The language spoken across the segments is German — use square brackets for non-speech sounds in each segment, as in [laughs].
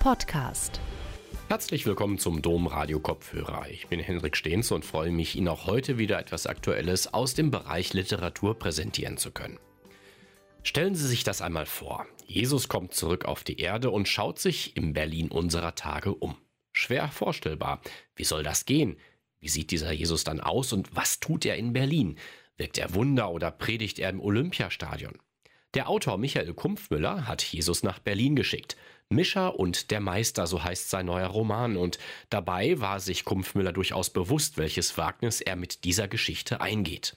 Podcast. Herzlich willkommen zum Dom Radio Kopfhörer. Ich bin Henrik Stehns und freue mich, Ihnen auch heute wieder etwas Aktuelles aus dem Bereich Literatur präsentieren zu können. Stellen Sie sich das einmal vor. Jesus kommt zurück auf die Erde und schaut sich im Berlin unserer Tage um. Schwer vorstellbar. Wie soll das gehen? Wie sieht dieser Jesus dann aus und was tut er in Berlin? Wirkt er Wunder oder predigt er im Olympiastadion? Der Autor Michael Kumpfmüller hat Jesus nach Berlin geschickt. Mischer und der Meister, so heißt sein neuer Roman. Und dabei war sich Kumpfmüller durchaus bewusst, welches Wagnis er mit dieser Geschichte eingeht.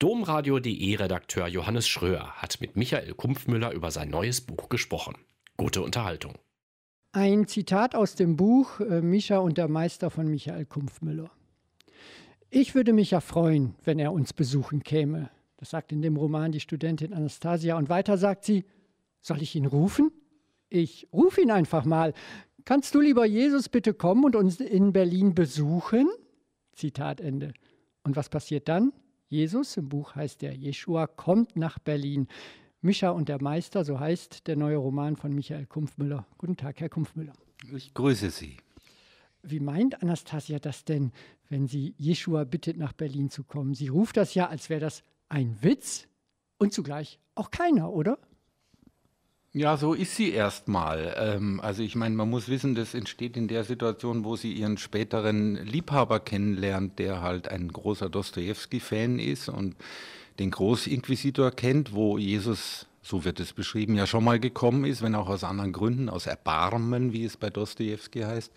Domradio.de Redakteur Johannes Schröer hat mit Michael Kumpfmüller über sein neues Buch gesprochen. Gute Unterhaltung. Ein Zitat aus dem Buch äh, Mischa und der Meister von Michael Kumpfmüller. Ich würde mich ja freuen, wenn er uns besuchen käme. Das sagt in dem Roman die Studentin Anastasia. Und weiter sagt sie, soll ich ihn rufen? Ich rufe ihn einfach mal. Kannst du, lieber Jesus, bitte kommen und uns in Berlin besuchen? Zitat Ende. Und was passiert dann? Jesus, im Buch heißt er Jeshua, kommt nach Berlin. Mischa und der Meister, so heißt der neue Roman von Michael Kumpfmüller. Guten Tag, Herr Kumpfmüller. Ich grüße Sie. Wie meint Anastasia das denn, wenn sie Jeshua bittet, nach Berlin zu kommen? Sie ruft das ja, als wäre das ein Witz und zugleich auch keiner, oder? Ja, so ist sie erstmal. Ähm, also ich meine, man muss wissen, das entsteht in der Situation, wo sie ihren späteren Liebhaber kennenlernt, der halt ein großer Dostoevsky-Fan ist und den Großinquisitor kennt, wo Jesus, so wird es beschrieben, ja schon mal gekommen ist, wenn auch aus anderen Gründen, aus Erbarmen, wie es bei Dostoevsky heißt.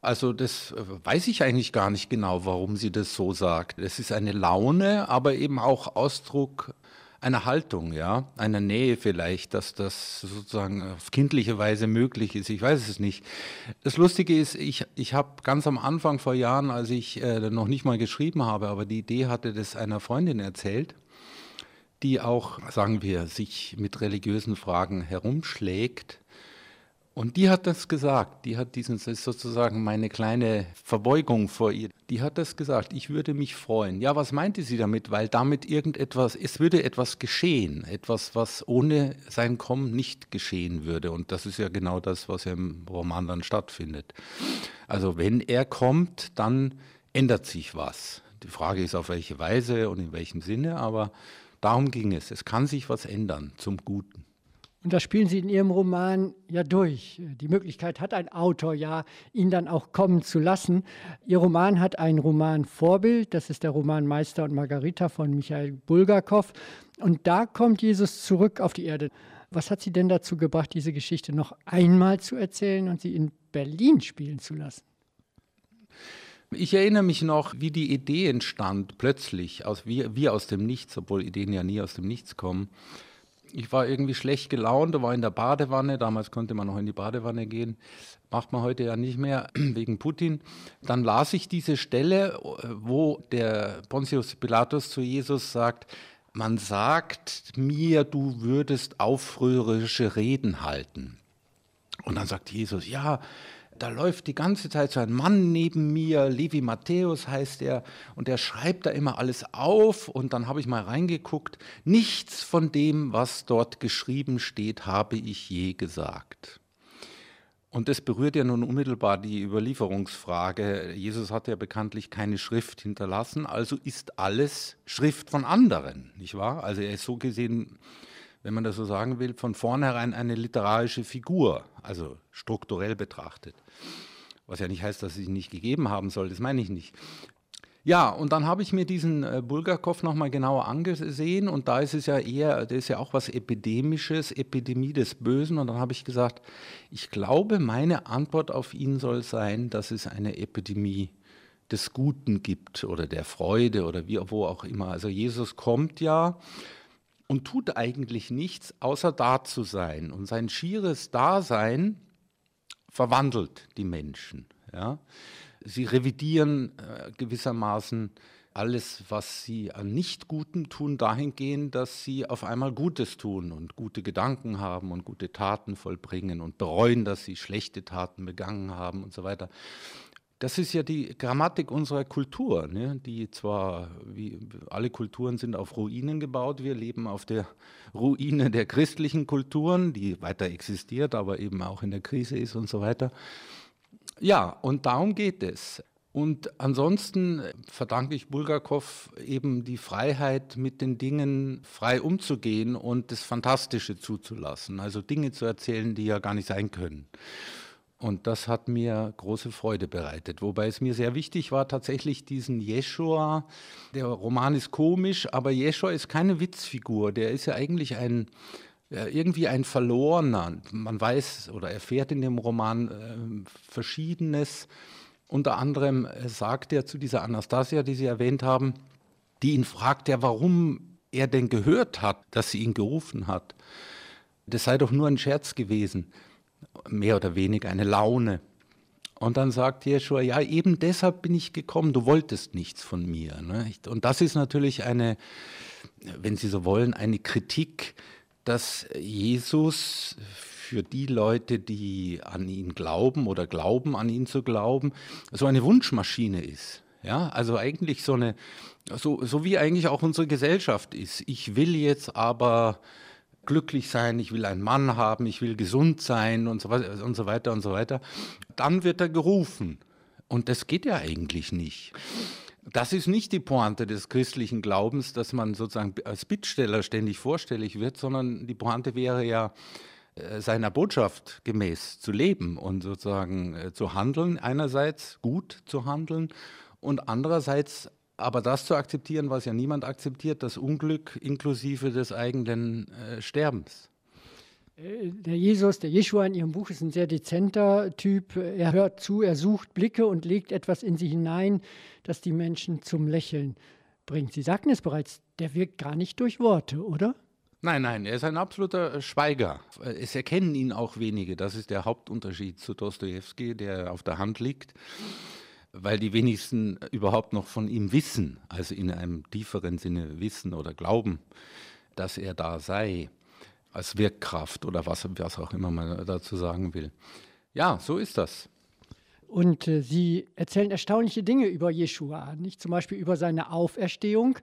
Also das äh, weiß ich eigentlich gar nicht genau, warum sie das so sagt. Es ist eine Laune, aber eben auch Ausdruck einer Haltung, ja, einer Nähe vielleicht, dass das sozusagen auf kindliche Weise möglich ist. Ich weiß es nicht. Das Lustige ist, ich, ich habe ganz am Anfang vor Jahren, als ich äh, noch nicht mal geschrieben habe, aber die Idee hatte, das einer Freundin erzählt, die auch, sagen wir, sich mit religiösen Fragen herumschlägt und die hat das gesagt, die hat diesen, das ist sozusagen meine kleine Verbeugung vor ihr, die hat das gesagt, ich würde mich freuen. Ja, was meinte sie damit? Weil damit irgendetwas, es würde etwas geschehen, etwas, was ohne sein Kommen nicht geschehen würde. Und das ist ja genau das, was im Roman dann stattfindet. Also wenn er kommt, dann ändert sich was. Die Frage ist, auf welche Weise und in welchem Sinne, aber darum ging es. Es kann sich was ändern zum Guten. Und das spielen Sie in Ihrem Roman ja durch. Die Möglichkeit hat ein Autor ja, ihn dann auch kommen zu lassen. Ihr Roman hat ein Romanvorbild, das ist der Roman Meister und Margarita von Michael Bulgakov. Und da kommt Jesus zurück auf die Erde. Was hat Sie denn dazu gebracht, diese Geschichte noch einmal zu erzählen und sie in Berlin spielen zu lassen? Ich erinnere mich noch, wie die Idee entstand, plötzlich, aus, wie, wie aus dem Nichts, obwohl Ideen ja nie aus dem Nichts kommen ich war irgendwie schlecht gelaunt, war in der Badewanne, damals konnte man noch in die Badewanne gehen, macht man heute ja nicht mehr [clears throat] wegen Putin. Dann las ich diese Stelle, wo der Pontius Pilatus zu Jesus sagt, man sagt mir, du würdest aufrührerische Reden halten. Und dann sagt Jesus, ja, da läuft die ganze Zeit so ein Mann neben mir, Levi Matthäus heißt er, und der schreibt da immer alles auf und dann habe ich mal reingeguckt, nichts von dem, was dort geschrieben steht, habe ich je gesagt. Und das berührt ja nun unmittelbar die Überlieferungsfrage. Jesus hat ja bekanntlich keine Schrift hinterlassen, also ist alles Schrift von anderen, nicht wahr? Also er ist so gesehen wenn man das so sagen will, von vornherein eine literarische Figur, also strukturell betrachtet. Was ja nicht heißt, dass sie nicht gegeben haben soll, das meine ich nicht. Ja, und dann habe ich mir diesen äh, Bulgakov nochmal genauer angesehen und da ist es ja eher, das ist ja auch was Epidemisches, Epidemie des Bösen und dann habe ich gesagt, ich glaube, meine Antwort auf ihn soll sein, dass es eine Epidemie des Guten gibt oder der Freude oder wie wo auch immer. Also Jesus kommt ja und tut eigentlich nichts, außer da zu sein. Und sein schieres Dasein verwandelt die Menschen. Ja? Sie revidieren äh, gewissermaßen alles, was sie an Nicht-Gutem tun, dahingehend, dass sie auf einmal Gutes tun und gute Gedanken haben und gute Taten vollbringen und bereuen, dass sie schlechte Taten begangen haben und so weiter. Das ist ja die Grammatik unserer Kultur, ne? die zwar, wie alle Kulturen sind auf Ruinen gebaut, wir leben auf der Ruine der christlichen Kulturen, die weiter existiert, aber eben auch in der Krise ist und so weiter. Ja, und darum geht es. Und ansonsten verdanke ich Bulgakov eben die Freiheit, mit den Dingen frei umzugehen und das Fantastische zuzulassen, also Dinge zu erzählen, die ja gar nicht sein können. Und das hat mir große Freude bereitet. Wobei es mir sehr wichtig war, tatsächlich diesen Jeschua, der Roman ist komisch, aber Jeschua ist keine Witzfigur. Der ist ja eigentlich ein, irgendwie ein Verlorener. Man weiß oder erfährt in dem Roman äh, Verschiedenes. Unter anderem äh, sagt er zu dieser Anastasia, die Sie erwähnt haben, die ihn fragt, ja, warum er denn gehört hat, dass sie ihn gerufen hat. Das sei doch nur ein Scherz gewesen mehr oder weniger eine Laune. Und dann sagt Jeschua, ja, eben deshalb bin ich gekommen, du wolltest nichts von mir. Ne? Und das ist natürlich eine, wenn Sie so wollen, eine Kritik, dass Jesus für die Leute, die an ihn glauben oder glauben, an ihn zu glauben, so eine Wunschmaschine ist. Ja, also eigentlich so eine, so, so wie eigentlich auch unsere Gesellschaft ist. Ich will jetzt aber glücklich sein, ich will einen Mann haben, ich will gesund sein und so, und so weiter und so weiter. Dann wird er gerufen. Und das geht ja eigentlich nicht. Das ist nicht die Pointe des christlichen Glaubens, dass man sozusagen als Bittsteller ständig vorstellig wird, sondern die Pointe wäre ja, äh, seiner Botschaft gemäß zu leben und sozusagen äh, zu handeln, einerseits gut zu handeln und andererseits aber das zu akzeptieren, was ja niemand akzeptiert, das Unglück inklusive des eigenen äh, Sterbens. Äh, der Jesus, der Jeschua in Ihrem Buch ist ein sehr dezenter Typ. Er hört zu, er sucht Blicke und legt etwas in sie hinein, das die Menschen zum Lächeln bringt. Sie sagten es bereits, der wirkt gar nicht durch Worte, oder? Nein, nein, er ist ein absoluter Schweiger. Es erkennen ihn auch wenige. Das ist der Hauptunterschied zu Dostoevsky, der auf der Hand liegt weil die wenigsten überhaupt noch von ihm wissen, also in einem tieferen Sinne wissen oder glauben, dass er da sei, als Wirkkraft oder was, was auch immer man dazu sagen will. Ja, so ist das. Und äh, Sie erzählen erstaunliche Dinge über Jeshua, nicht zum Beispiel über seine Auferstehung,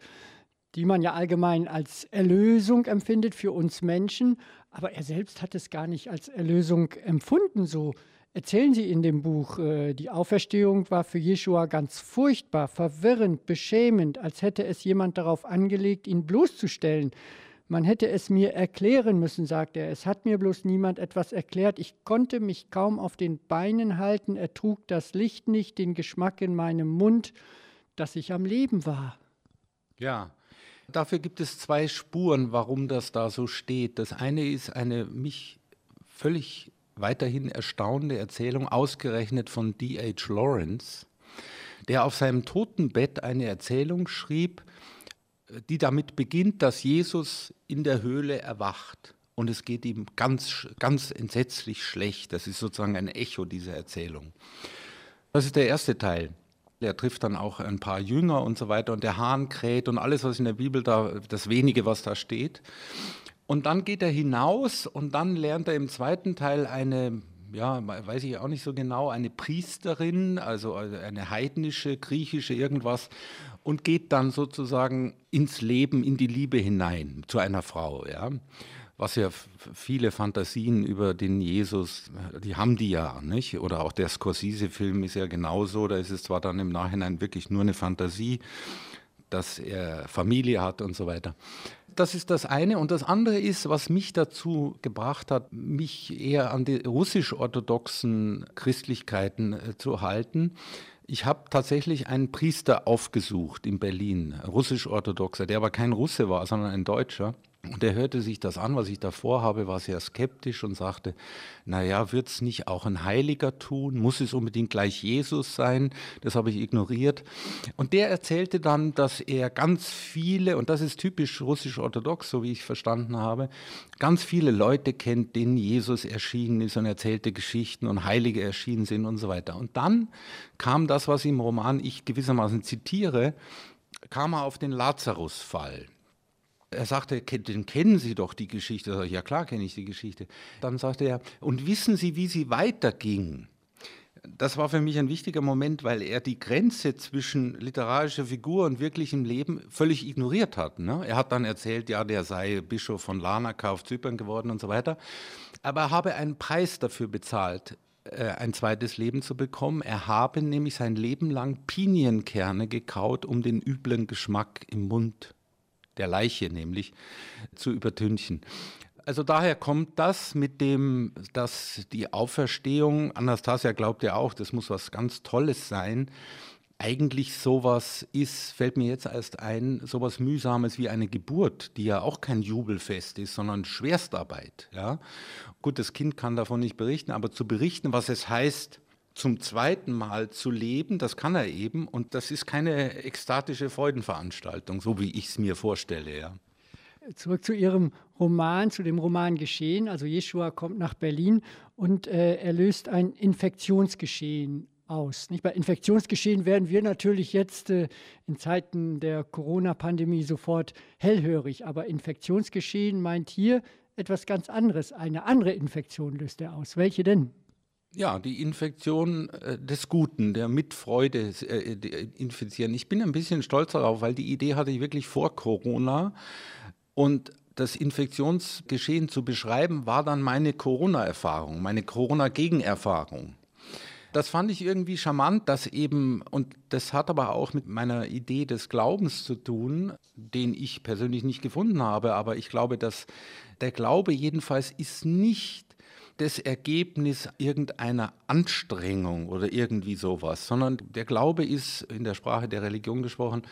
die man ja allgemein als Erlösung empfindet für uns Menschen, aber er selbst hat es gar nicht als Erlösung empfunden, so erzählen Sie in dem Buch, äh, die Auferstehung war für Jeschua ganz furchtbar, verwirrend, beschämend, als hätte es jemand darauf angelegt, ihn bloßzustellen. Man hätte es mir erklären müssen, sagt er. Es hat mir bloß niemand etwas erklärt. Ich konnte mich kaum auf den Beinen halten, ertrug das Licht nicht, den Geschmack in meinem Mund, dass ich am Leben war. Ja, dafür gibt es zwei Spuren, warum das da so steht. Das eine ist eine mich völlig weiterhin erstaunende Erzählung, ausgerechnet von D.H. Lawrence, der auf seinem Totenbett eine Erzählung schrieb, die damit beginnt, dass Jesus in der Höhle erwacht und es geht ihm ganz, ganz entsetzlich schlecht. Das ist sozusagen ein Echo dieser Erzählung. Das ist der erste Teil. Er trifft dann auch ein paar Jünger und so weiter und der Hahn kräht und alles, was in der Bibel da, das wenige, was da steht. Und dann geht er hinaus und dann lernt er im zweiten Teil eine, ja, weiß ich auch nicht so genau, eine Priesterin, also eine heidnische, griechische irgendwas, und geht dann sozusagen ins Leben, in die Liebe hinein zu einer Frau, ja. Was ja viele Fantasien über den Jesus, die haben die ja, nicht? Oder auch der Scorsese-Film ist ja genauso, da ist es zwar dann im Nachhinein wirklich nur eine Fantasie, dass er Familie hat und so weiter das ist das eine. Und das andere ist, was mich dazu gebracht hat, mich eher an die russisch-orthodoxen Christlichkeiten äh, zu halten. Ich habe tatsächlich einen Priester aufgesucht in Berlin, russisch-orthodoxer, der aber kein Russe war, sondern ein Deutscher. Und er hörte sich das an, was ich da vorhabe, war sehr skeptisch und sagte, naja, wird es nicht auch ein Heiliger tun? Muss es unbedingt gleich Jesus sein? Das habe ich ignoriert. Und der erzählte dann, dass er ganz viele, und das ist typisch russisch-orthodox, so wie ich verstanden habe, ganz viele Leute kennt, denen Jesus erschienen ist und erzählte Geschichten und Heilige erschienen sind und so weiter. Und dann kam das, was im Roman ich gewissermaßen zitiere, kam er auf den Lazarus-Fall er sagte, den kennen Sie doch die Geschichte. Ich, ja klar kenne ich die Geschichte. Dann sagte er, und wissen Sie, wie sie weiterging? das war für mich ein wichtiger Moment, weil er die Grenze zwischen literarischer Figur und wirklichem Leben völlig ignoriert hat. Ne? Er hat dann erzählt, ja, der sei Bischof von Larnaca auf Zypern geworden und so weiter. Aber er habe einen Preis dafür bezahlt, äh, ein zweites Leben zu bekommen. Er habe nämlich sein Leben lang Pinienkerne gekaut, um den üblen Geschmack im Mund der Leiche nämlich zu übertünchen. Also daher kommt das mit dem, dass die Auferstehung, Anastasia glaubt ja auch, das muss was ganz Tolles sein. Eigentlich sowas ist, fällt mir jetzt erst ein, sowas Mühsames wie eine Geburt, die ja auch kein Jubelfest ist, sondern Schwerstarbeit. Ja? Gut, das Kind kann davon nicht berichten, aber zu berichten, was es heißt, zum zweiten Mal zu leben, das kann er eben und das ist keine ekstatische Freudenveranstaltung, so wie ich es mir vorstelle. Ja. Zurück zu Ihrem Roman, zu dem Roman Geschehen. Also Jeshua kommt nach Berlin und äh, er löst ein Infektionsgeschehen aus. Nicht? Bei Infektionsgeschehen werden wir natürlich jetzt äh, in Zeiten der Corona-Pandemie sofort hellhörig, aber Infektionsgeschehen meint hier etwas ganz anderes. Eine andere Infektion löst er aus. Welche denn? Ja, die Infektion äh, des Guten, der mit Freude äh, infizieren. Ich bin ein bisschen stolz darauf, weil die Idee hatte ich wirklich vor Corona. Und das Infektionsgeschehen zu beschreiben, war dann meine Corona-Erfahrung, meine Corona-Gegenerfahrung. Das fand ich irgendwie charmant, dass eben, und das hat aber auch mit meiner Idee des Glaubens zu tun, den ich persönlich nicht gefunden habe, aber ich glaube, dass der Glaube jedenfalls ist nicht das Ergebnis irgendeiner Anstrengung oder irgendwie sowas, sondern der Glaube ist in der Sprache der Religion gesprochen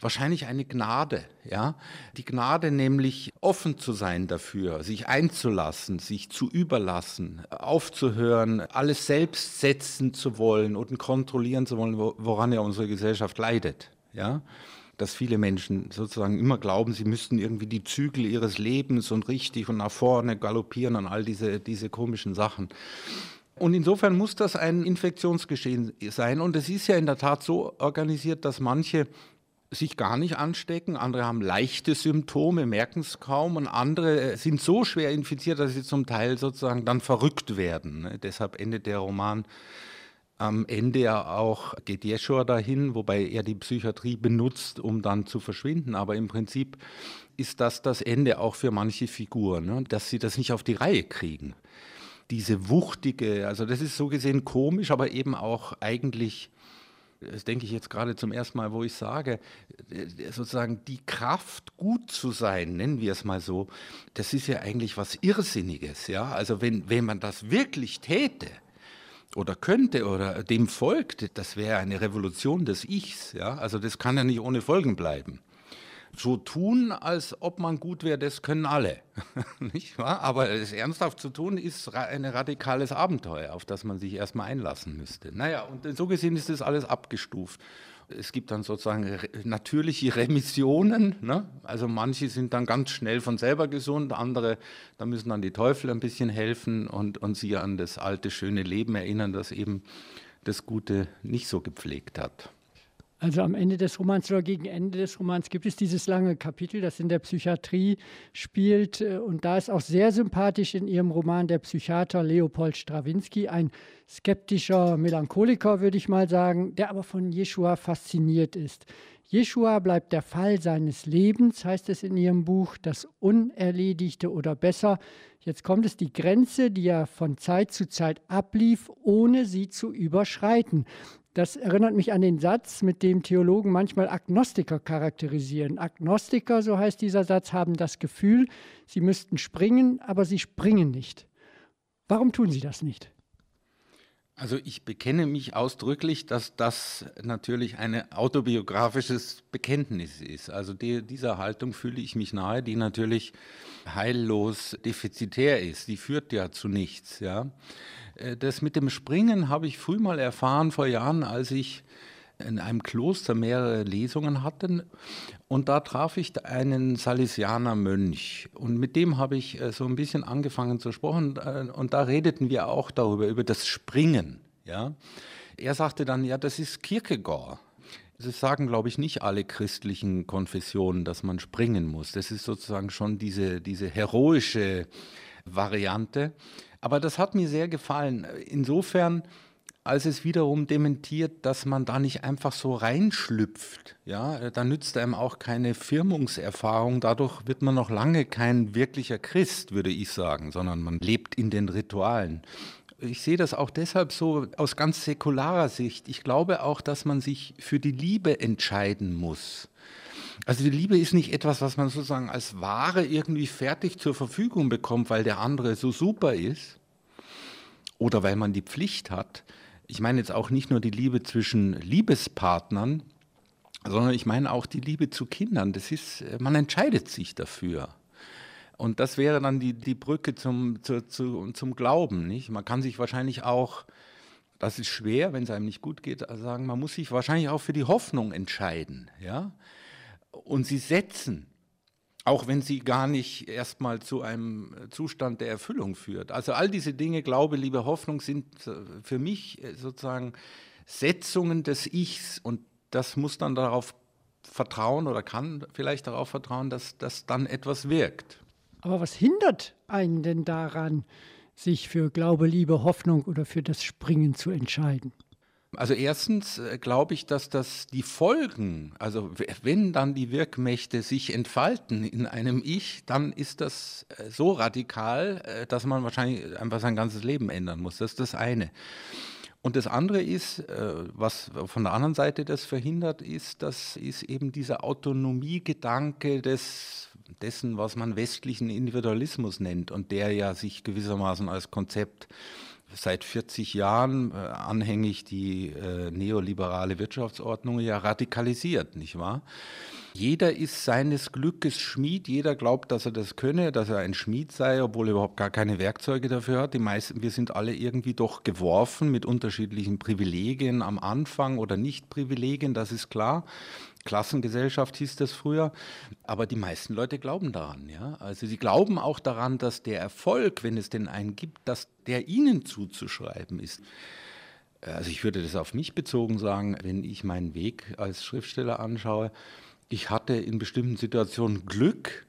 wahrscheinlich eine Gnade, ja? Die Gnade nämlich offen zu sein dafür, sich einzulassen, sich zu überlassen, aufzuhören, alles selbst setzen zu wollen und kontrollieren zu wollen, woran ja unsere Gesellschaft leidet, ja? Dass viele Menschen sozusagen immer glauben, sie müssten irgendwie die Zügel ihres Lebens und richtig und nach vorne galoppieren und all diese, diese komischen Sachen. Und insofern muss das ein Infektionsgeschehen sein. Und es ist ja in der Tat so organisiert, dass manche sich gar nicht anstecken, andere haben leichte Symptome, merken es kaum und andere sind so schwer infiziert, dass sie zum Teil sozusagen dann verrückt werden. Deshalb endet der Roman am Ende ja auch, geht Jeschua dahin, wobei er die Psychiatrie benutzt, um dann zu verschwinden. Aber im Prinzip ist das das Ende auch für manche Figuren, ne? dass sie das nicht auf die Reihe kriegen. Diese wuchtige, also das ist so gesehen komisch, aber eben auch eigentlich das denke ich jetzt gerade zum ersten Mal, wo ich sage, sozusagen die Kraft, gut zu sein, nennen wir es mal so, das ist ja eigentlich was Irrsinniges. Ja? Also wenn, wenn man das wirklich täte, oder könnte oder dem folgt, das wäre eine Revolution des Ichs. Ja? Also das kann ja nicht ohne Folgen bleiben so tun, als ob man gut wäre, das können alle. [laughs] nicht wahr? Aber es ernsthaft zu tun, ist ein radikales Abenteuer, auf das man sich erstmal einlassen müsste. Naja, und so gesehen ist das alles abgestuft. Es gibt dann sozusagen natürliche Remissionen. Ne? Also manche sind dann ganz schnell von selber gesund, andere, da müssen dann die Teufel ein bisschen helfen und, und sie an das alte, schöne Leben erinnern, das eben das Gute nicht so gepflegt hat. Also am Ende des Romans oder gegen Ende des Romans gibt es dieses lange Kapitel, das in der Psychiatrie spielt. Äh, und da ist auch sehr sympathisch in ihrem Roman der Psychiater Leopold Strawinski, ein skeptischer Melancholiker, würde ich mal sagen, der aber von Jeshua fasziniert ist. Jeshua bleibt der Fall seines Lebens, heißt es in ihrem Buch, das Unerledigte oder besser. Jetzt kommt es die Grenze, die er von Zeit zu Zeit ablief, ohne sie zu überschreiten. Das erinnert mich an den Satz, mit dem Theologen manchmal Agnostiker charakterisieren. Agnostiker, so heißt dieser Satz, haben das Gefühl, sie müssten springen, aber sie springen nicht. Warum tun sie das nicht? Also ich bekenne mich ausdrücklich, dass das natürlich ein autobiografisches Bekenntnis ist. Also die, dieser Haltung fühle ich mich nahe, die natürlich heillos defizitär ist. Die führt ja zu nichts. Ja. Äh, das mit dem Springen habe ich früh mal erfahren, vor Jahren, als ich in einem Kloster mehrere Lesungen hatte. Und da traf ich einen Salesianer Mönch. Und mit dem habe ich äh, so ein bisschen angefangen zu sprechen. Äh, und da redeten wir auch darüber, über das Springen. Ja? Er sagte dann, ja, das ist Kierkegaard. Das sagen, glaube ich, nicht alle christlichen Konfessionen, dass man springen muss. Das ist sozusagen schon diese, diese heroische Variante. Aber das hat mir sehr gefallen. Insofern, als es wiederum dementiert, dass man da nicht einfach so reinschlüpft. Ja, da nützt einem auch keine Firmungserfahrung. Dadurch wird man noch lange kein wirklicher Christ, würde ich sagen, sondern man lebt in den Ritualen. Ich sehe das auch deshalb so aus ganz säkularer Sicht. Ich glaube auch, dass man sich für die Liebe entscheiden muss. Also die Liebe ist nicht etwas, was man sozusagen als Ware irgendwie fertig zur Verfügung bekommt, weil der andere so super ist oder weil man die Pflicht hat, ich meine jetzt auch nicht nur die Liebe zwischen Liebespartnern, sondern ich meine auch die Liebe zu Kindern. Das ist, man entscheidet sich dafür. Und das wäre dann die, die Brücke zum, zu, zu, zum Glauben. Nicht? Man kann sich wahrscheinlich auch, das ist schwer, wenn es einem nicht gut geht, sagen, man muss sich wahrscheinlich auch für die Hoffnung entscheiden. Ja? Und sie setzen auch wenn sie gar nicht erstmal zu einem Zustand der Erfüllung führt. Also all diese Dinge, Glaube, Liebe, Hoffnung sind äh, für mich äh, sozusagen Setzungen des Ichs und das muss dann darauf vertrauen oder kann vielleicht darauf vertrauen, dass das dann etwas wirkt. Aber was hindert einen denn daran, sich für Glaube, Liebe, Hoffnung oder für das Springen zu entscheiden? Also erstens äh, glaube ich, dass das die Folgen, also wenn dann die Wirkmächte sich entfalten in einem Ich, dann ist das äh, so radikal, äh, dass man wahrscheinlich einfach sein ganzes Leben ändern muss. Das ist das eine. Und das andere ist, was von der anderen Seite das verhindert, ist, das ist eben dieser Autonomiegedanke des, dessen, was man westlichen Individualismus nennt und der ja sich gewissermaßen als Konzept seit 40 Jahren äh, anhängig die äh, neoliberale Wirtschaftsordnung ja radikalisiert, nicht wahr? Jeder ist seines Glückes Schmied, jeder glaubt, dass er das könne, dass er ein Schmied sei, obwohl er überhaupt gar keine Werkzeuge dafür hat. Die meisten, wir sind alle irgendwie doch geworfen mit unterschiedlichen Privilegien am Anfang oder Nicht-Privilegien, das ist klar. Klassengesellschaft hieß das früher. Aber die meisten Leute glauben daran. Ja? Also sie glauben auch daran, dass der Erfolg, wenn es denn einen gibt, dass der ihnen zuzuschreiben ist. Also ich würde das auf mich bezogen sagen, wenn ich meinen Weg als Schriftsteller anschaue. Ich hatte in bestimmten Situationen Glück,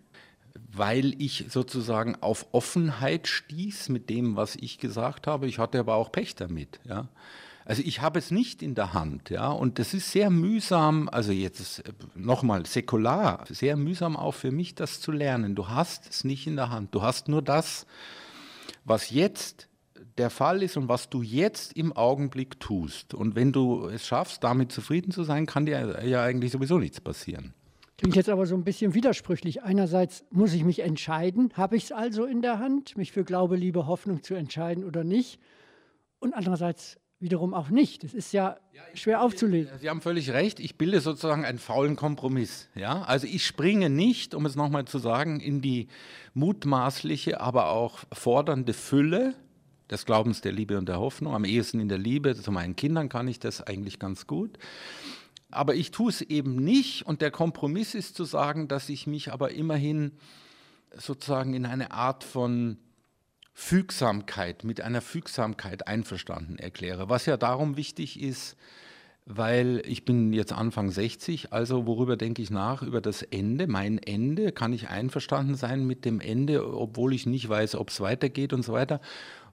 weil ich sozusagen auf Offenheit stieß mit dem, was ich gesagt habe. Ich hatte aber auch Pech damit. Ja? Also ich habe es nicht in der Hand, ja, und das ist sehr mühsam, also jetzt äh, nochmal säkular, sehr mühsam auch für mich, das zu lernen. Du hast es nicht in der Hand, du hast nur das, was jetzt der Fall ist und was du jetzt im Augenblick tust. Und wenn du es schaffst, damit zufrieden zu sein, kann dir ja eigentlich sowieso nichts passieren. Klingt jetzt aber so ein bisschen widersprüchlich. Einerseits muss ich mich entscheiden, habe ich es also in der Hand, mich für Glaube, Liebe, Hoffnung zu entscheiden oder nicht. Und andererseits wiederum auch nicht. Das ist ja, ja schwer aufzulegen. Sie haben völlig recht. Ich bilde sozusagen einen faulen Kompromiss. Ja? Also ich springe nicht, um es nochmal zu sagen, in die mutmaßliche, aber auch fordernde Fülle des Glaubens, der Liebe und der Hoffnung. Am ehesten in der Liebe. Zu meinen Kindern kann ich das eigentlich ganz gut. Aber ich tue es eben nicht. Und der Kompromiss ist zu sagen, dass ich mich aber immerhin sozusagen in eine Art von Fügsamkeit, mit einer Fügsamkeit einverstanden erkläre. Was ja darum wichtig ist, weil ich bin jetzt Anfang 60, also worüber denke ich nach? Über das Ende, mein Ende. Kann ich einverstanden sein mit dem Ende, obwohl ich nicht weiß, ob es weitergeht und so weiter.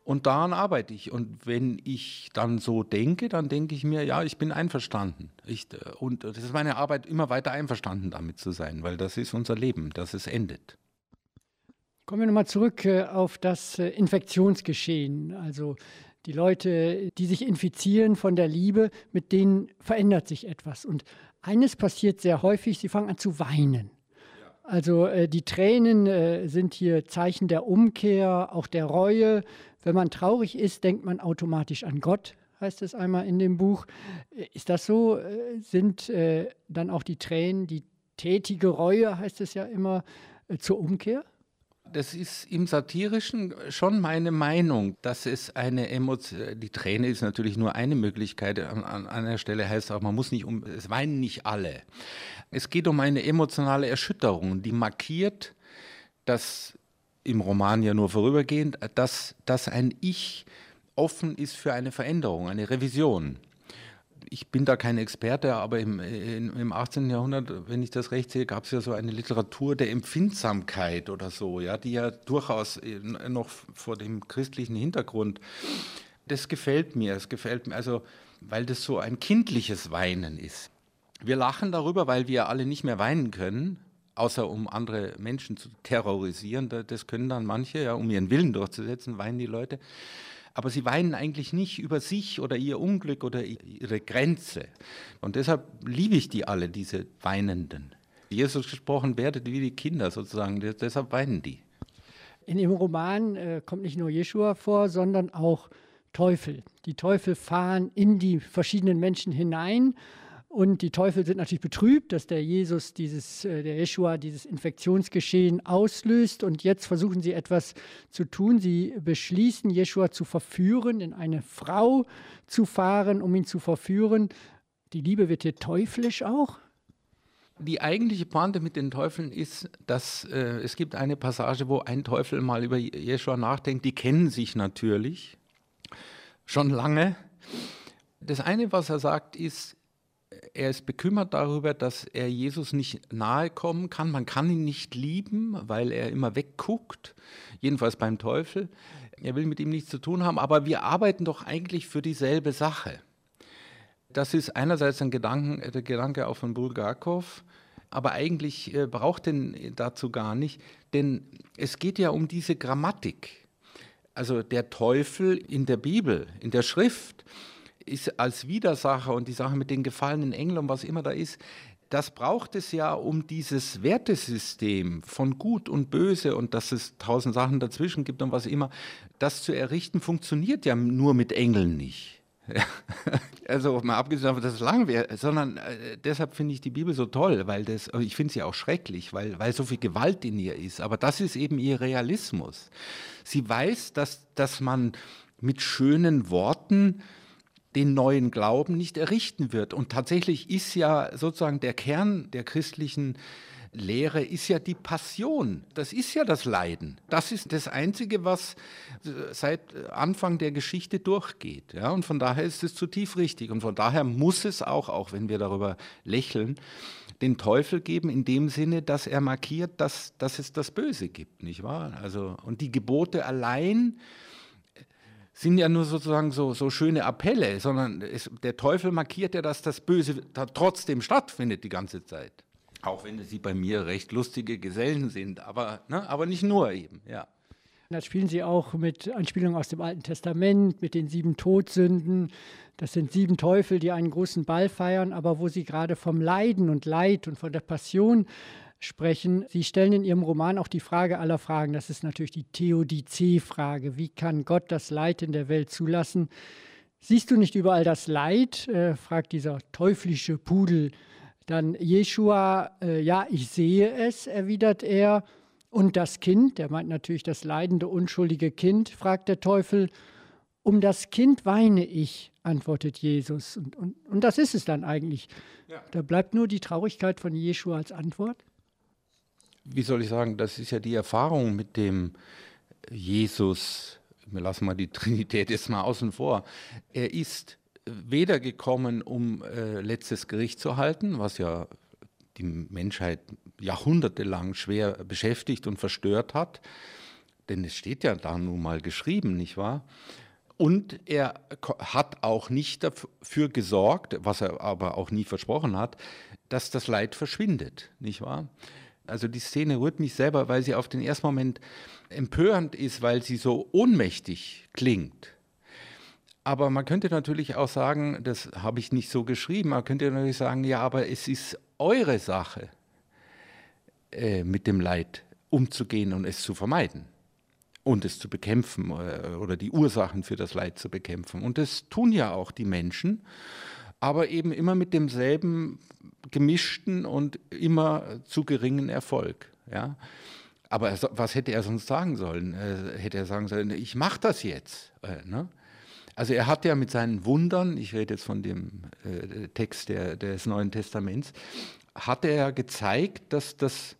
Und daran arbeite ich. Und wenn ich dann so denke, dann denke ich mir, ja, ich bin einverstanden. Ich, und das ist meine Arbeit, immer weiter einverstanden damit zu sein, weil das ist unser Leben, dass es endet. Kommen wir nochmal zurück äh, auf das äh, Infektionsgeschehen. Also die Leute, die sich infizieren von der Liebe, mit denen verändert sich etwas. Und eines passiert sehr häufig, sie fangen an zu weinen. Also äh, die Tränen äh, sind hier Zeichen der Umkehr, auch der Reue. Wenn man traurig ist, denkt man automatisch an Gott, heißt es einmal in dem Buch. Ist das so? Äh, sind dann auch die Tränen, die tätige Reue, heißt es ja immer, zur Umkehr? Das ist im Satirischen schon meine Meinung, dass es eine Emotion, die Träne ist natürlich nur eine Möglichkeit. An, an einer Stelle heißt auch, man muss nicht um, es weinen nicht alle. Es geht um eine emotionale Erschütterung, die markiert, dass im Roman ja nur vorübergehend, dass, dass ein Ich offen ist für eine Veränderung, eine Revision ich bin da kein Experte, aber im, im 18. Jahrhundert, wenn ich das recht sehe, gab es ja so eine Literatur der Empfindsamkeit oder so, ja, die ja durchaus noch vor dem christlichen Hintergrund Das gefällt mir, es gefällt mir, also weil das so ein kindliches Weinen ist. Wir lachen darüber, weil wir alle nicht mehr weinen können, außer um andere Menschen zu terrorisieren. Das können dann manche, ja, um ihren Willen durchzusetzen, weinen die Leute. Aber sie weinen eigentlich nicht über sich oder ihr Unglück oder ihre Grenze. Und deshalb liebe ich die alle, diese Weinenden. Jesus gesprochen, werdet wie die Kinder sozusagen, deshalb weinen die. In dem Roman äh, kommt nicht nur Jeschua vor, sondern auch Teufel. Die Teufel fahren in die verschiedenen Menschen hinein und die Teufel sind natürlich betrübt, dass der Jesus, dieses, äh, der Jeschua, dieses Infektionsgeschehen auslöst. Und jetzt versuchen sie etwas zu tun. Sie beschließen, Jeschua zu verführen, in eine Frau zu fahren, um ihn zu verführen. Die Liebe wird hier teuflisch auch. Die eigentliche Pointe mit den Teufeln ist, dass äh, es gibt eine Passage, wo ein Teufel mal über Jeschua nachdenkt. Die kennen sich natürlich schon lange. Das eine, was er sagt, ist, er ist bekümmert darüber, dass er Jesus nicht nahe kommen kann. Man kann ihn nicht lieben, weil er immer wegguckt, jedenfalls beim Teufel. Er will mit ihm nichts zu tun haben, aber wir arbeiten doch eigentlich für dieselbe Sache. Das ist einerseits ein Gedanken, der Gedanke auch von Bulgakov, aber eigentlich äh, braucht den dazu gar nicht, denn es geht ja um diese Grammatik. Also der Teufel in der Bibel, in der Schrift, ist als Widersacher und die Sache mit den gefallenen Engeln und was immer da ist, das braucht es ja, um dieses Wertesystem von Gut und Böse und dass es tausend Sachen dazwischen gibt und was immer, das zu errichten, funktioniert ja nur mit Engeln nicht. [laughs] also mal abgesehen davon, dass es lang wäre, sondern äh, deshalb finde ich die Bibel so toll, weil das, ich finde sie auch schrecklich, weil, weil so viel Gewalt in ihr ist. Aber das ist eben ihr Realismus. Sie weiß, dass, dass man mit schönen Worten den neuen Glauben nicht errichten wird. Und tatsächlich ist ja sozusagen der Kern der christlichen Lehre ist ja die Passion. Das ist ja das Leiden. Das ist das Einzige, was seit Anfang der Geschichte durchgeht. Ja? Und von daher ist es zutiefst richtig. Und von daher muss es auch, auch wenn wir darüber lächeln, den Teufel geben in dem Sinne, dass er markiert, dass, dass es das Böse gibt, nicht wahr? Also, und die Gebote allein sind ja nur sozusagen so, so schöne Appelle, sondern es, der Teufel markiert ja, dass das Böse da trotzdem stattfindet die ganze Zeit. Auch wenn sie bei mir recht lustige Gesellen sind, aber, ne, aber nicht nur eben, ja. Da spielen sie auch mit Anspielungen aus dem Alten Testament, mit den sieben Todsünden. Das sind sieben Teufel, die einen großen Ball feiern, aber wo sie gerade vom Leiden und Leid und von der Passion sprechen. Sie stellen in Ihrem Roman auch die Frage aller Fragen. Das ist natürlich die Theodizee-Frage. Wie kann Gott das Leid in der Welt zulassen? Siehst du nicht überall das Leid? Äh, fragt dieser teuflische Pudel. Dann Jeshua, äh, ja, ich sehe es, erwidert er. Und das Kind, der meint natürlich das leidende, unschuldige Kind, fragt der Teufel. Um das Kind weine ich, antwortet Jesus. Und, und, und das ist es dann eigentlich. Ja. Da bleibt nur die Traurigkeit von Jeshua als Antwort wie soll ich sagen, das ist ja die Erfahrung mit dem Jesus, wir lassen mal die [laughs] Trinität jetzt mal außen vor, er ist weder gekommen, um äh, letztes Gericht zu halten, was ja die Menschheit jahrhundertelang schwer beschäftigt und verstört hat, denn es steht ja da nun mal geschrieben, nicht wahr? Und er hat auch nicht dafür gesorgt, was er aber auch nie versprochen hat, dass das Leid verschwindet, nicht wahr? Also die Szene rührt mich selber, weil sie auf den ersten Moment empörend ist, weil sie so ohnmächtig klingt. Aber man könnte natürlich auch sagen, das habe ich nicht so geschrieben, man könnte natürlich sagen, ja, aber es ist eure Sache, äh, mit dem Leid umzugehen und es zu vermeiden und es zu bekämpfen äh, oder die Ursachen für das Leid zu bekämpfen. Und das tun ja auch die Menschen, aber eben immer mit demselben gemischten und immer zu geringen Erfolg. Ja? Aber was hätte er sonst sagen sollen? Äh, hätte er sagen sollen, ich mache das jetzt. Äh, ne? Also er hat ja mit seinen Wundern, ich rede jetzt von dem äh, Text der, des Neuen Testaments, hat er gezeigt, dass das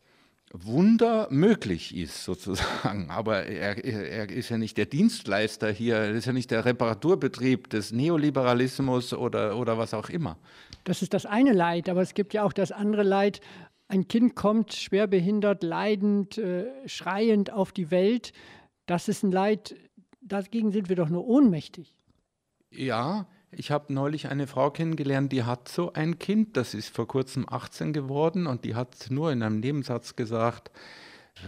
Wunder möglich ist, sozusagen. Aber er, er, ist ja nicht der Dienstleister hier, er ist ja nicht der Reparaturbetrieb des Neoliberalismus oder, oder was auch immer. Das ist das eine Leid, aber es gibt ja auch das andere Leid. Ein Kind kommt schwerbehindert, leidend, äh, schreiend auf die Welt. Das ist ein Leid, dagegen sind wir doch nur ohnmächtig. Ja, ich habe neulich eine Frau kennengelernt, die hat so ein Kind, das ist vor kurzem 18 geworden und die hat nur in einem Nebensatz gesagt,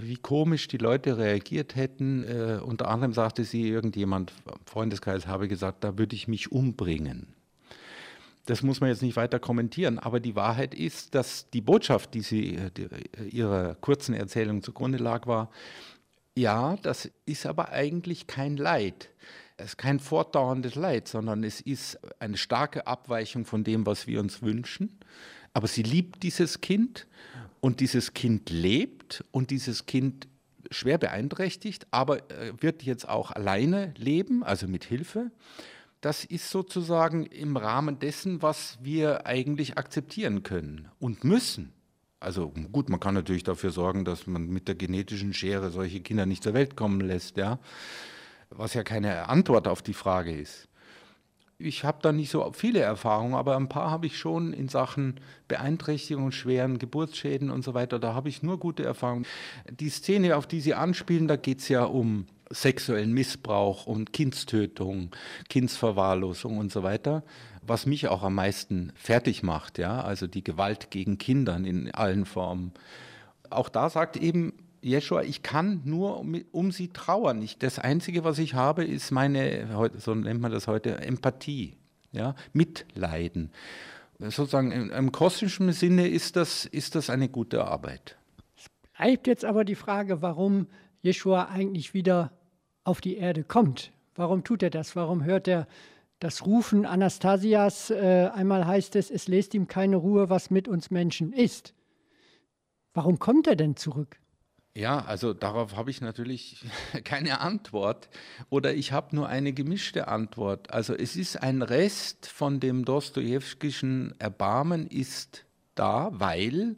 wie komisch die Leute reagiert hätten. Äh, unter anderem sagte sie, irgendjemand im Freundeskreis habe gesagt, da würde ich mich umbringen. Das muss man jetzt nicht weiter kommentieren, aber die Wahrheit ist, dass die Botschaft, die sie die, äh, ihrer kurzen Erzählung zugrunde lag, war, ja, das ist aber eigentlich kein Leid. Es ist kein fortdauerndes Leid, sondern es ist eine starke Abweichung von dem, was wir uns wünschen. Aber sie liebt dieses Kind und dieses Kind lebt und dieses Kind schwer beeinträchtigt, aber äh, wird jetzt auch alleine leben, also mit Hilfe. Das ist sozusagen im Rahmen dessen, was wir eigentlich akzeptieren können und müssen. Also gut, man kann natürlich dafür sorgen, dass man mit der genetischen Schere solche Kinder nicht zur Welt kommen lässt, ja. Was ja keine Antwort auf die Frage ist ich habe da nicht so viele Erfahrungen, aber ein paar habe ich schon in Sachen Beeinträchtigung, schweren Geburtsschäden und so weiter. Da habe ich nur gute Erfahrungen. Die Szene, auf die Sie anspielen, da geht es ja um sexuellen Missbrauch, um Kindstötung, Kindsverwahrlosung und so weiter, was mich auch am meisten fertig macht, ja, also die Gewalt gegen Kindern in allen Formen. Auch da sagt eben Jeschua, ich kann nur um, um, sie trauern. Ich, das Einzige, was ich habe, ist meine, so nennt man das heute, Empathie, ja? Mitleiden. Sozusagen im, im kosmischen Sinne ist das, ist das eine gute Arbeit. Es bleibt jetzt aber die Frage, warum Jeschua eigentlich wieder auf die Erde kommt. Warum tut er das? Warum hört er das Rufen Anastasias? Äh, einmal heißt es, es lässt ihm keine Ruhe, was mit uns Menschen ist. Warum kommt er denn zurück? Ja, also darauf habe ich natürlich [laughs] keine Antwort oder ich habe nur eine gemischte Antwort. Also es ist ein Rest von dem Dostojewskischen Erbarmen ist da, weil,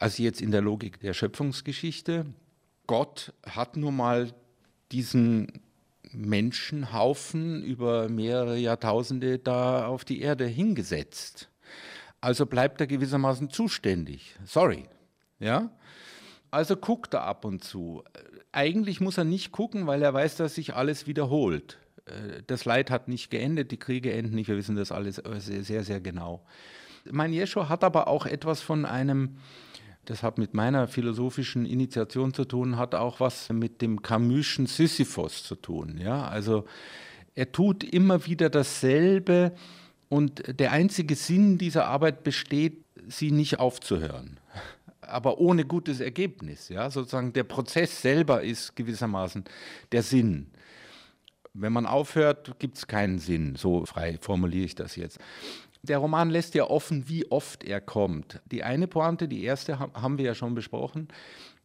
also jetzt in der Logik der Schöpfungsgeschichte, Gott hat nun mal diesen Menschenhaufen über mehrere Jahrtausende da auf die Erde hingesetzt. Also bleibt er gewissermaßen zuständig. Sorry. Ja? Also guckt er ab und zu. Eigentlich muss er nicht gucken, weil er weiß, dass sich alles wiederholt. Äh, das Leid hat nicht geendet, die Kriege enden nicht, wir wissen das alles sehr, sehr, sehr genau. Mein Jescho hat aber auch etwas von einem, das hat mit meiner philosophischen Initiation zu tun, hat auch was mit dem Camus'schen Sisyphos zu tun. Ja? Also er tut immer wieder dasselbe und der einzige Sinn dieser Arbeit besteht, sie nicht aufzuhören aber ohne gutes Ergebnis. Ja? Sozusagen der Prozess selber ist gewissermaßen der Sinn. Wenn man aufhört, gibt es keinen Sinn. So frei formuliere ich das jetzt. Der Roman lässt ja offen, wie oft er kommt. Die eine Pointe, die erste haben wir ja schon besprochen.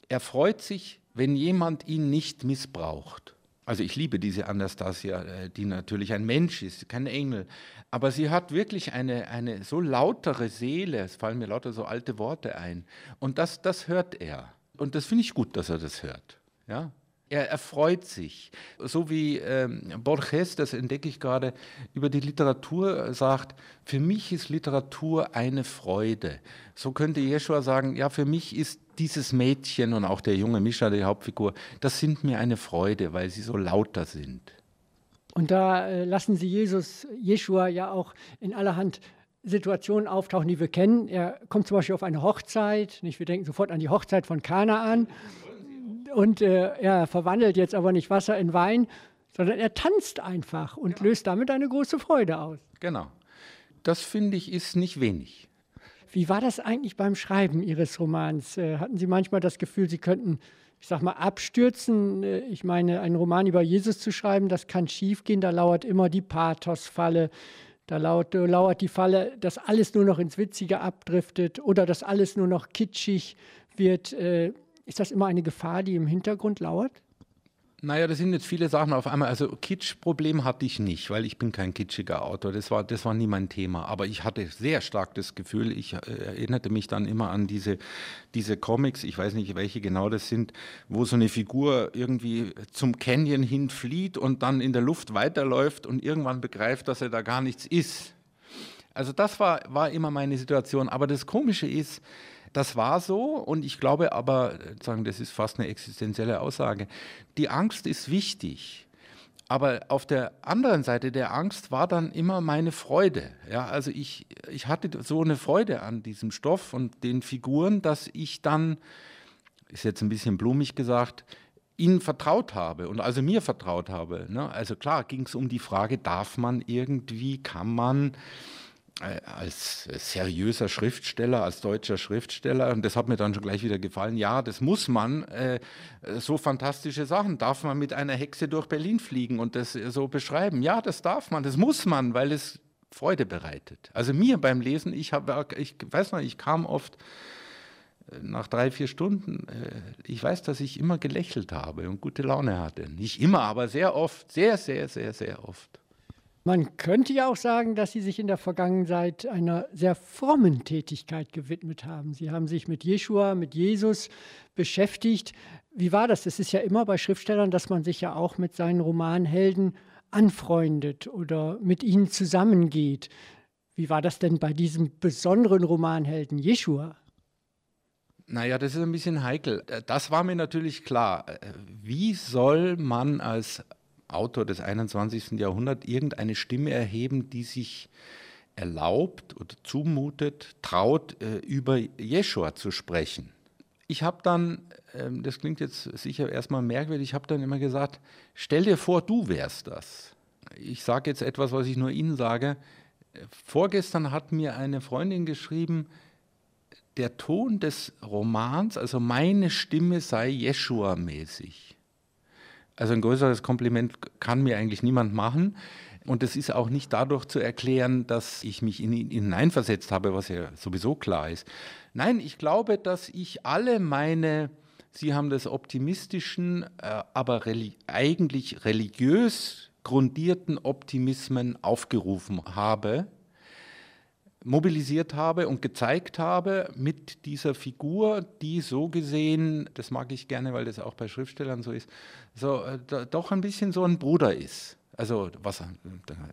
Er freut sich, wenn jemand ihn nicht missbraucht. Also ich liebe diese Anastasia, äh, die natürlich ein Mensch ist, kein Engel. Aber sie hat wirklich eine, eine so lautere Seele, es fallen mir lauter so alte Worte ein. Und das, das hört er. Und das finde ich gut, dass er das hört. Ja? Er erfreut sich. So wie ähm, Borges, das entdecke ich gerade, über die Literatur sagt, für mich ist Literatur eine Freude. So könnte Jeschua sagen, ja, für mich ist dieses Mädchen und auch der junge Mischa, die Hauptfigur, das sind mir eine Freude, weil sie so lauter sind. Und da äh, lassen Sie Jesus, Jeschua ja auch in allerhand Situationen auftauchen, die wir kennen. Er kommt zum Beispiel auf eine Hochzeit, nicht? wir denken sofort an die Hochzeit von Kanaan. Und äh, er verwandelt jetzt aber nicht Wasser in Wein, sondern er tanzt einfach und genau. löst damit eine große Freude aus. Genau. Das finde ich ist nicht wenig. Wie war das eigentlich beim Schreiben Ihres Romans? Äh, hatten Sie manchmal das Gefühl, Sie könnten, ich sag mal, abstürzen? Äh, ich meine, einen Roman über Jesus zu schreiben, das kann schiefgehen. Da lauert immer die Pathosfalle. Da lauert, lauert die Falle, dass alles nur noch ins Witzige abdriftet oder dass alles nur noch kitschig wird. Ist das immer eine Gefahr, die im Hintergrund lauert? Naja, das sind jetzt viele Sachen auf einmal. Also Kitsch-Problem hatte ich nicht, weil ich bin kein kitschiger Autor. Das war, das war nie mein Thema. Aber ich hatte sehr stark das Gefühl, ich äh, erinnerte mich dann immer an diese, diese Comics, ich weiß nicht, welche genau das sind, wo so eine Figur irgendwie zum Canyon hinflieht und dann in der Luft weiterläuft und irgendwann begreift, dass er da gar nichts ist. Also das war, war immer meine Situation. Aber das Komische ist, das war so und ich glaube aber, sagen, das ist fast eine existenzielle Aussage. Die Angst ist wichtig, Aber auf der anderen Seite der Angst war dann immer meine Freude. Ja, also ich, ich hatte so eine Freude an diesem Stoff und den Figuren, dass ich dann, ist jetzt ein bisschen blumig gesagt, ihnen vertraut habe und also mir vertraut habe. Ne? Also klar ging es um die Frage, darf man irgendwie, kann man äh, als seriöser Schriftsteller, als deutscher Schriftsteller, und das hat mir dann schon gleich wieder gefallen, ja, das muss man, äh, so fantastische Sachen, darf man mit einer Hexe durch Berlin fliegen und das so beschreiben? Ja, das darf man, das muss man, weil es Freude bereitet. Also mir beim Lesen, ich, hab, ich weiß noch, ich kam oft äh, nach drei, vier Stunden, äh, ich weiß, dass ich immer gelächelt habe und gute Laune hatte. Nicht immer, aber sehr oft, sehr, sehr, sehr, sehr oft. Man könnte ja auch sagen, dass Sie sich in der Vergangenheit einer sehr frommen Tätigkeit gewidmet haben. Sie haben sich mit Jeschua, mit Jesus beschäftigt. Wie war das? Es ist ja immer bei Schriftstellern, dass man sich ja auch mit seinen Romanhelden anfreundet oder mit ihnen zusammengeht. Wie war das denn bei diesem besonderen Romanhelden Jeschua? Naja, das ist ein bisschen heikel. Das war mir natürlich klar. Wie soll man als Autor des 21. Jahrhunderts irgendeine Stimme erheben, die sich erlaubt oder zumutet, traut, äh, über Jeschua zu sprechen. Ich habe dann, ähm, das klingt jetzt sicher erstmal merkwürdig, ich habe dann immer gesagt, stell dir vor, du wärst das. Ich sage jetzt etwas, was ich nur Ihnen sage. Vorgestern hat mir eine Freundin geschrieben, der Ton des Romans, also meine Stimme sei Jeschua-mäßig. Also ein größeres Kompliment kann mir eigentlich niemand machen. Und es ist auch nicht dadurch zu erklären, dass ich mich in ihn hineinversetzt habe, was ja sowieso klar ist. Nein, ich glaube, dass ich alle meine, Sie haben das optimistischen, äh, aber reli eigentlich religiös grundierten Optimismen aufgerufen habe mobilisiert habe und gezeigt habe mit dieser Figur, die so gesehen, das mag ich gerne, weil das auch bei Schriftstellern so ist, so äh, doch ein bisschen so ein Bruder ist. Also was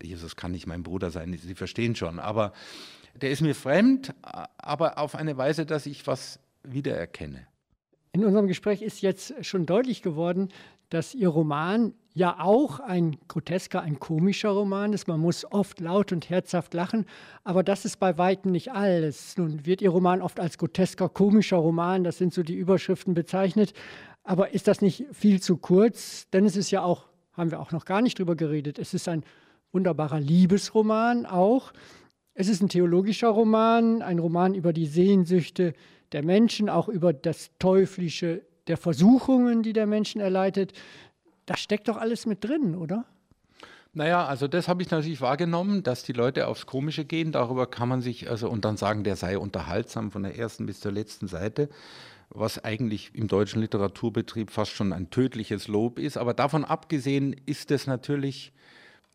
Jesus kann nicht mein Bruder sein, Sie verstehen schon, aber der ist mir fremd, aber auf eine Weise, dass ich was wiedererkenne. In unserem Gespräch ist jetzt schon deutlich geworden, dass Ihr Roman ja auch ein grotesker, ein komischer Roman ist. Man muss oft laut und herzhaft lachen, aber das ist bei weitem nicht alles. Nun wird Ihr Roman oft als grotesker, komischer Roman, das sind so die Überschriften bezeichnet. Aber ist das nicht viel zu kurz? Denn es ist ja auch, haben wir auch noch gar nicht drüber geredet, es ist ein wunderbarer Liebesroman auch. Es ist ein theologischer Roman, ein Roman über die Sehnsüchte der Menschen, auch über das Teuflische der Versuchungen, die der Menschen erleidet. Da steckt doch alles mit drin, oder? Naja, also das habe ich natürlich wahrgenommen, dass die Leute aufs Komische gehen. Darüber kann man sich, also und dann sagen, der sei unterhaltsam von der ersten bis zur letzten Seite, was eigentlich im deutschen Literaturbetrieb fast schon ein tödliches Lob ist. Aber davon abgesehen ist es natürlich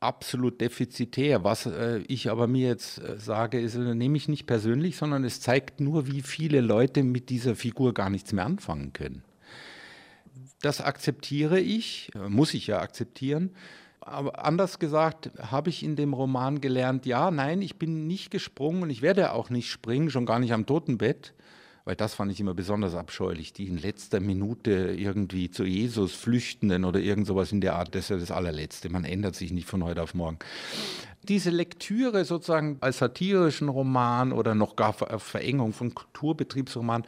absolut defizitär. Was äh, ich aber mir jetzt äh, sage, ist, äh, nehme ich nicht persönlich, sondern es zeigt nur, wie viele Leute mit dieser Figur gar nichts mehr anfangen können. Das akzeptiere ich, muss ich ja akzeptieren. Aber anders gesagt, habe ich in dem Roman gelernt, ja, nein, ich bin nicht gesprungen und ich werde auch nicht springen, schon gar nicht am Totenbett, weil das fand ich immer besonders abscheulich, die in letzter Minute irgendwie zu Jesus flüchtenden oder irgend sowas in der Art, das ist ja das allerletzte, man ändert sich nicht von heute auf morgen. Diese Lektüre sozusagen als satirischen Roman oder noch gar Verengung von Kulturbetriebsroman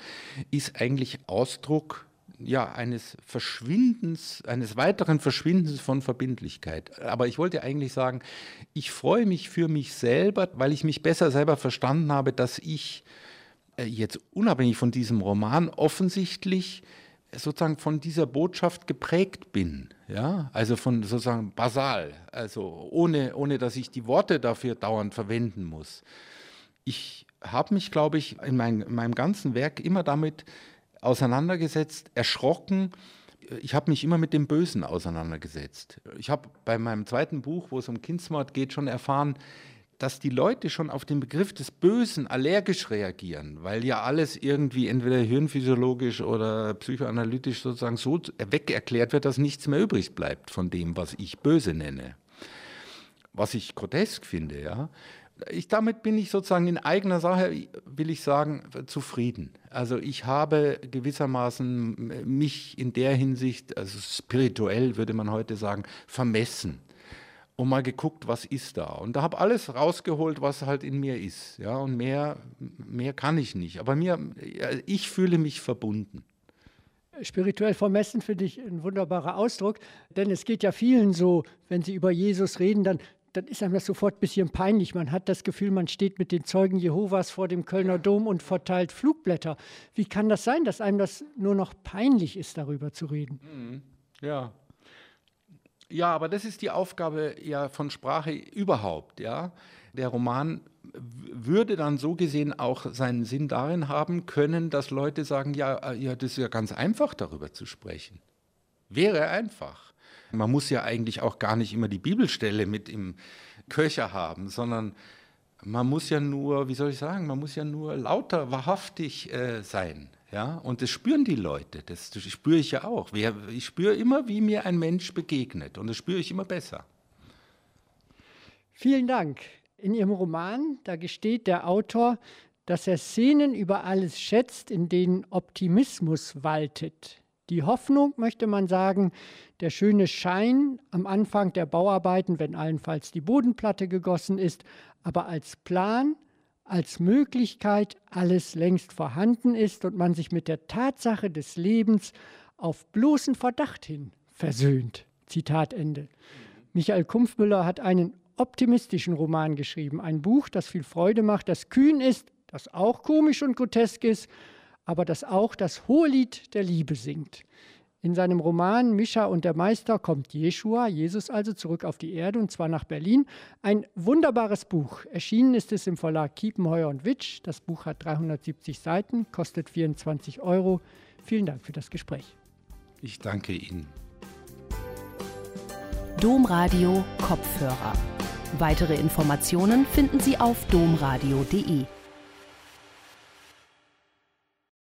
ist eigentlich Ausdruck ja, eines Verschwindens, eines weiteren Verschwindens von Verbindlichkeit. Aber ich wollte eigentlich sagen, ich freue mich für mich selber, weil ich mich besser selber verstanden habe, dass ich äh, jetzt unabhängig von diesem Roman offensichtlich sozusagen von dieser Botschaft geprägt bin, ja, also von sozusagen basal, also ohne, ohne dass ich die Worte dafür dauernd verwenden muss. Ich habe mich, glaube ich, in, mein, in meinem ganzen Werk immer damit auseinandergesetzt, erschrocken. Ich habe mich immer mit dem Bösen auseinandergesetzt. Ich habe bei meinem zweiten Buch, wo es um Kindsmord geht, schon erfahren, dass die Leute schon auf den Begriff des Bösen allergisch reagieren, weil ja alles irgendwie entweder hirnphysiologisch oder psychoanalytisch sozusagen so weg erklärt wird, dass nichts mehr übrig bleibt von dem, was ich böse nenne. Was ich grotesk finde, ja. Ich, damit bin ich sozusagen in eigener Sache, will ich sagen, zufrieden. Also ich habe gewissermaßen mich in der Hinsicht, also spirituell würde man heute sagen, vermessen und mal geguckt, was ist da. Und da habe alles rausgeholt, was halt in mir ist. Ja, und mehr, mehr kann ich nicht. Aber mir, ich fühle mich verbunden. Spirituell vermessen finde ich ein wunderbarer Ausdruck, denn es geht ja vielen so, wenn sie über Jesus reden, dann dann ist einem das sofort ein bisschen peinlich. Man hat das Gefühl, man steht mit den Zeugen Jehovas vor dem Kölner Dom und verteilt Flugblätter. Wie kann das sein, dass einem das nur noch peinlich ist, darüber zu reden? Mhm. Ja. Ja, aber das ist die Aufgabe ja von Sprache überhaupt, ja. Der Roman würde dann so gesehen auch seinen Sinn darin haben können, dass Leute sagen, ja, äh, ja, das ist ja ganz einfach darüber zu sprechen. Wäre einfach. Man muss ja eigentlich auch gar nicht immer die Bibelstelle mit im Köcher haben, sondern man muss ja nur, wie soll ich sagen, man muss ja nur lauter, wahrhaftig äh, sein. Ja? Und das spüren die Leute, das, das spüre ich ja auch. Ich spüre immer, wie mir ein Mensch begegnet und das spüre ich immer besser. Vielen Dank. In Ihrem Roman, da gesteht der Autor, dass er Szenen über alles schätzt, in denen Optimismus waltet. Die Hoffnung, möchte man sagen, der schöne Schein am Anfang der Bauarbeiten, wenn allenfalls die Bodenplatte gegossen ist, aber als Plan, als Möglichkeit alles längst vorhanden ist und man sich mit der Tatsache des Lebens auf bloßen Verdacht hin versöhnt. Zitat Ende. Michael Kumpfmüller hat einen optimistischen Roman geschrieben, ein Buch, das viel Freude macht, das kühn ist, das auch komisch und grotesk ist, aber das auch das hohe Lied der Liebe singt. In seinem Roman Mischa und der Meister kommt Jeschua, Jesus also, zurück auf die Erde und zwar nach Berlin. Ein wunderbares Buch. Erschienen ist es im Verlag Kiepenheuer und Witsch. Das Buch hat 370 Seiten, kostet 24 Euro. Vielen Dank für das Gespräch. Ich danke Ihnen. Domradio Kopfhörer. Weitere Informationen finden Sie auf domradio.de.